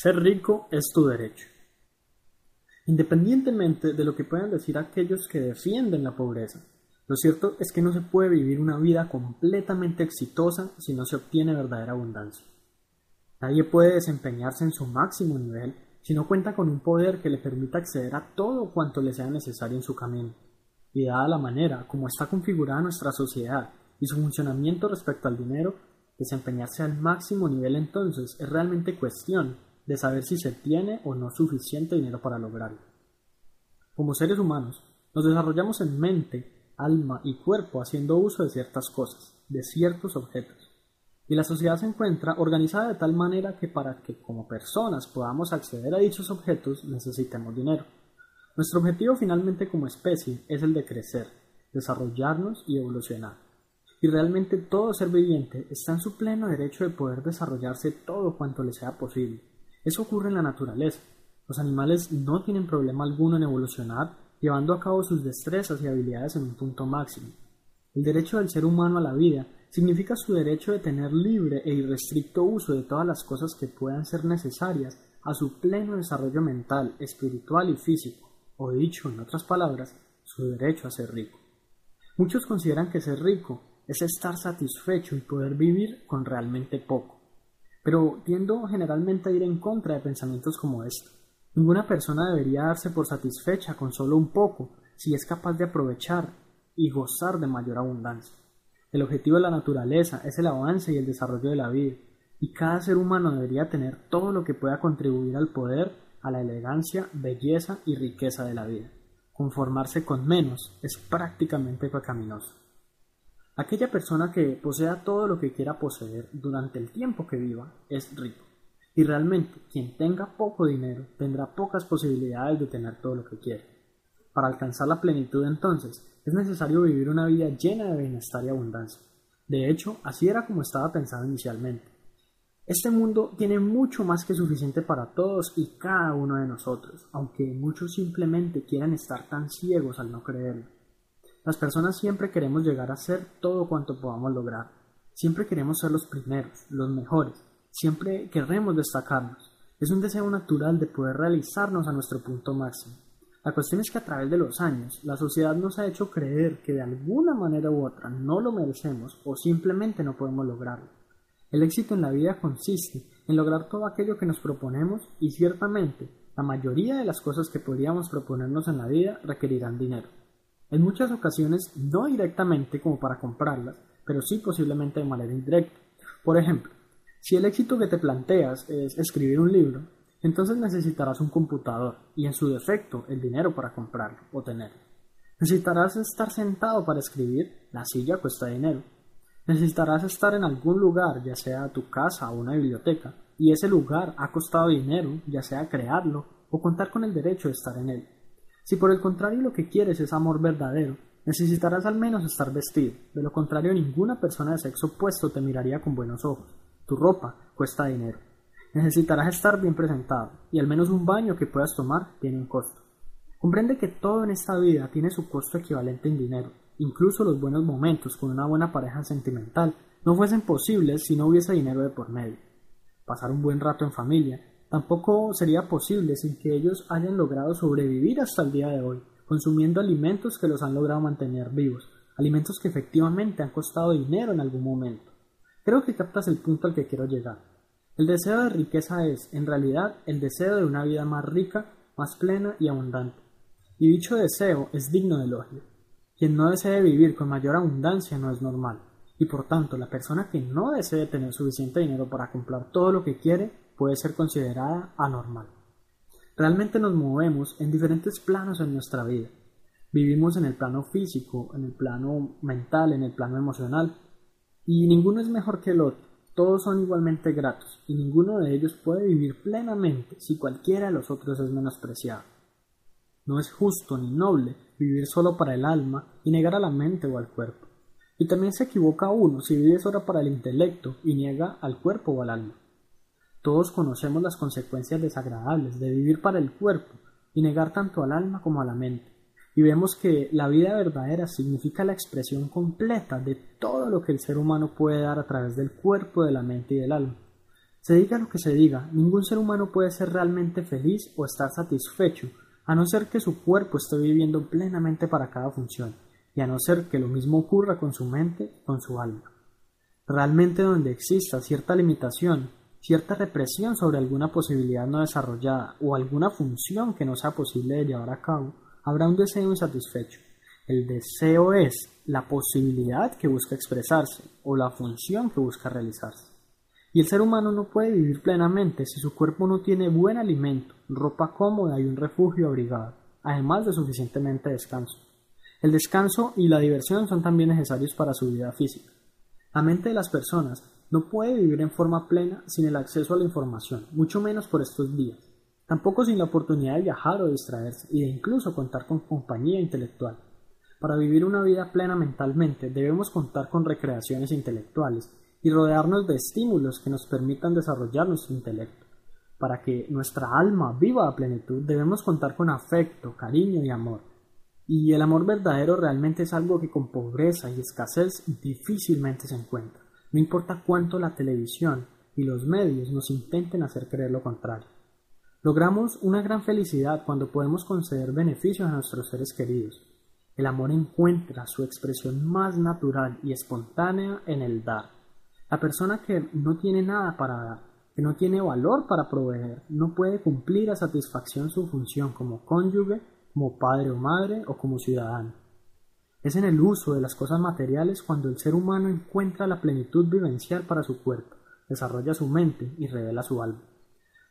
Ser rico es tu derecho. Independientemente de lo que puedan decir aquellos que defienden la pobreza, lo cierto es que no se puede vivir una vida completamente exitosa si no se obtiene verdadera abundancia. Nadie puede desempeñarse en su máximo nivel si no cuenta con un poder que le permita acceder a todo cuanto le sea necesario en su camino. Y dada la manera como está configurada nuestra sociedad y su funcionamiento respecto al dinero, desempeñarse al máximo nivel entonces es realmente cuestión de saber si se tiene o no suficiente dinero para lograrlo. Como seres humanos, nos desarrollamos en mente, alma y cuerpo haciendo uso de ciertas cosas, de ciertos objetos. Y la sociedad se encuentra organizada de tal manera que para que como personas podamos acceder a dichos objetos necesitemos dinero. Nuestro objetivo finalmente como especie es el de crecer, desarrollarnos y evolucionar. Y realmente todo ser viviente está en su pleno derecho de poder desarrollarse todo cuanto le sea posible, eso ocurre en la naturaleza. Los animales no tienen problema alguno en evolucionar, llevando a cabo sus destrezas y habilidades en un punto máximo. El derecho del ser humano a la vida significa su derecho de tener libre e irrestricto uso de todas las cosas que puedan ser necesarias a su pleno desarrollo mental, espiritual y físico, o dicho en otras palabras, su derecho a ser rico. Muchos consideran que ser rico es estar satisfecho y poder vivir con realmente poco pero tiendo generalmente a ir en contra de pensamientos como este. Ninguna persona debería darse por satisfecha con solo un poco si es capaz de aprovechar y gozar de mayor abundancia. El objetivo de la naturaleza es el avance y el desarrollo de la vida, y cada ser humano debería tener todo lo que pueda contribuir al poder, a la elegancia, belleza y riqueza de la vida. Conformarse con menos es prácticamente pecaminoso. Aquella persona que posea todo lo que quiera poseer durante el tiempo que viva es rico. Y realmente quien tenga poco dinero tendrá pocas posibilidades de tener todo lo que quiere. Para alcanzar la plenitud entonces es necesario vivir una vida llena de bienestar y abundancia. De hecho, así era como estaba pensado inicialmente. Este mundo tiene mucho más que suficiente para todos y cada uno de nosotros, aunque muchos simplemente quieran estar tan ciegos al no creerlo. Las personas siempre queremos llegar a ser todo cuanto podamos lograr. Siempre queremos ser los primeros, los mejores. Siempre queremos destacarnos. Es un deseo natural de poder realizarnos a nuestro punto máximo. La cuestión es que a través de los años, la sociedad nos ha hecho creer que de alguna manera u otra no lo merecemos o simplemente no podemos lograrlo. El éxito en la vida consiste en lograr todo aquello que nos proponemos y ciertamente la mayoría de las cosas que podríamos proponernos en la vida requerirán dinero. En muchas ocasiones no directamente como para comprarlas, pero sí posiblemente de manera indirecta. Por ejemplo, si el éxito que te planteas es escribir un libro, entonces necesitarás un computador y en su defecto el dinero para comprarlo o tenerlo. Necesitarás estar sentado para escribir, la silla cuesta dinero. Necesitarás estar en algún lugar, ya sea tu casa o una biblioteca, y ese lugar ha costado dinero, ya sea crearlo o contar con el derecho de estar en él. Si por el contrario lo que quieres es amor verdadero, necesitarás al menos estar vestido, de lo contrario ninguna persona de sexo opuesto te miraría con buenos ojos. Tu ropa cuesta dinero. Necesitarás estar bien presentado, y al menos un baño que puedas tomar tiene un costo. Comprende que todo en esta vida tiene su costo equivalente en dinero, incluso los buenos momentos con una buena pareja sentimental no fuesen posibles si no hubiese dinero de por medio. Pasar un buen rato en familia, Tampoco sería posible sin que ellos hayan logrado sobrevivir hasta el día de hoy, consumiendo alimentos que los han logrado mantener vivos, alimentos que efectivamente han costado dinero en algún momento. Creo que captas el punto al que quiero llegar. El deseo de riqueza es, en realidad, el deseo de una vida más rica, más plena y abundante. Y dicho deseo es digno de elogio. Quien no desee vivir con mayor abundancia no es normal, y por tanto la persona que no desee tener suficiente dinero para comprar todo lo que quiere puede ser considerada anormal. Realmente nos movemos en diferentes planos en nuestra vida. Vivimos en el plano físico, en el plano mental, en el plano emocional, y ninguno es mejor que el otro. Todos son igualmente gratos, y ninguno de ellos puede vivir plenamente si cualquiera de los otros es menospreciado. No es justo ni noble vivir solo para el alma y negar a la mente o al cuerpo. Y también se equivoca uno si vive solo para el intelecto y niega al cuerpo o al alma. Todos conocemos las consecuencias desagradables de vivir para el cuerpo y negar tanto al alma como a la mente. Y vemos que la vida verdadera significa la expresión completa de todo lo que el ser humano puede dar a través del cuerpo, de la mente y del alma. Se diga lo que se diga, ningún ser humano puede ser realmente feliz o estar satisfecho, a no ser que su cuerpo esté viviendo plenamente para cada función, y a no ser que lo mismo ocurra con su mente y con su alma. Realmente donde exista cierta limitación, cierta represión sobre alguna posibilidad no desarrollada o alguna función que no sea posible de llevar a cabo, habrá un deseo insatisfecho. El deseo es la posibilidad que busca expresarse o la función que busca realizarse. Y el ser humano no puede vivir plenamente si su cuerpo no tiene buen alimento, ropa cómoda y un refugio abrigado, además de suficientemente descanso. El descanso y la diversión son también necesarios para su vida física. La mente de las personas no puede vivir en forma plena sin el acceso a la información, mucho menos por estos días. Tampoco sin la oportunidad de viajar o distraerse y de incluso contar con compañía intelectual. Para vivir una vida plena mentalmente debemos contar con recreaciones intelectuales y rodearnos de estímulos que nos permitan desarrollar nuestro intelecto. Para que nuestra alma viva a plenitud debemos contar con afecto, cariño y amor. Y el amor verdadero realmente es algo que con pobreza y escasez difícilmente se encuentra, no importa cuánto la televisión y los medios nos intenten hacer creer lo contrario. Logramos una gran felicidad cuando podemos conceder beneficios a nuestros seres queridos. El amor encuentra su expresión más natural y espontánea en el dar. La persona que no tiene nada para dar, que no tiene valor para proveer, no puede cumplir a satisfacción su función como cónyuge, como padre o madre o como ciudadano. Es en el uso de las cosas materiales cuando el ser humano encuentra la plenitud vivencial para su cuerpo, desarrolla su mente y revela su alma.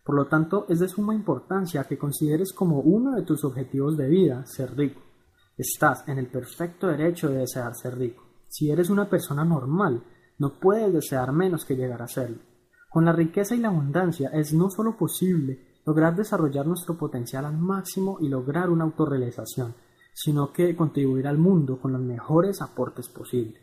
Por lo tanto, es de suma importancia que consideres como uno de tus objetivos de vida ser rico. Estás en el perfecto derecho de desear ser rico. Si eres una persona normal, no puedes desear menos que llegar a serlo. Con la riqueza y la abundancia es no solo posible lograr desarrollar nuestro potencial al máximo y lograr una autorrealización, sino que contribuir al mundo con los mejores aportes posibles.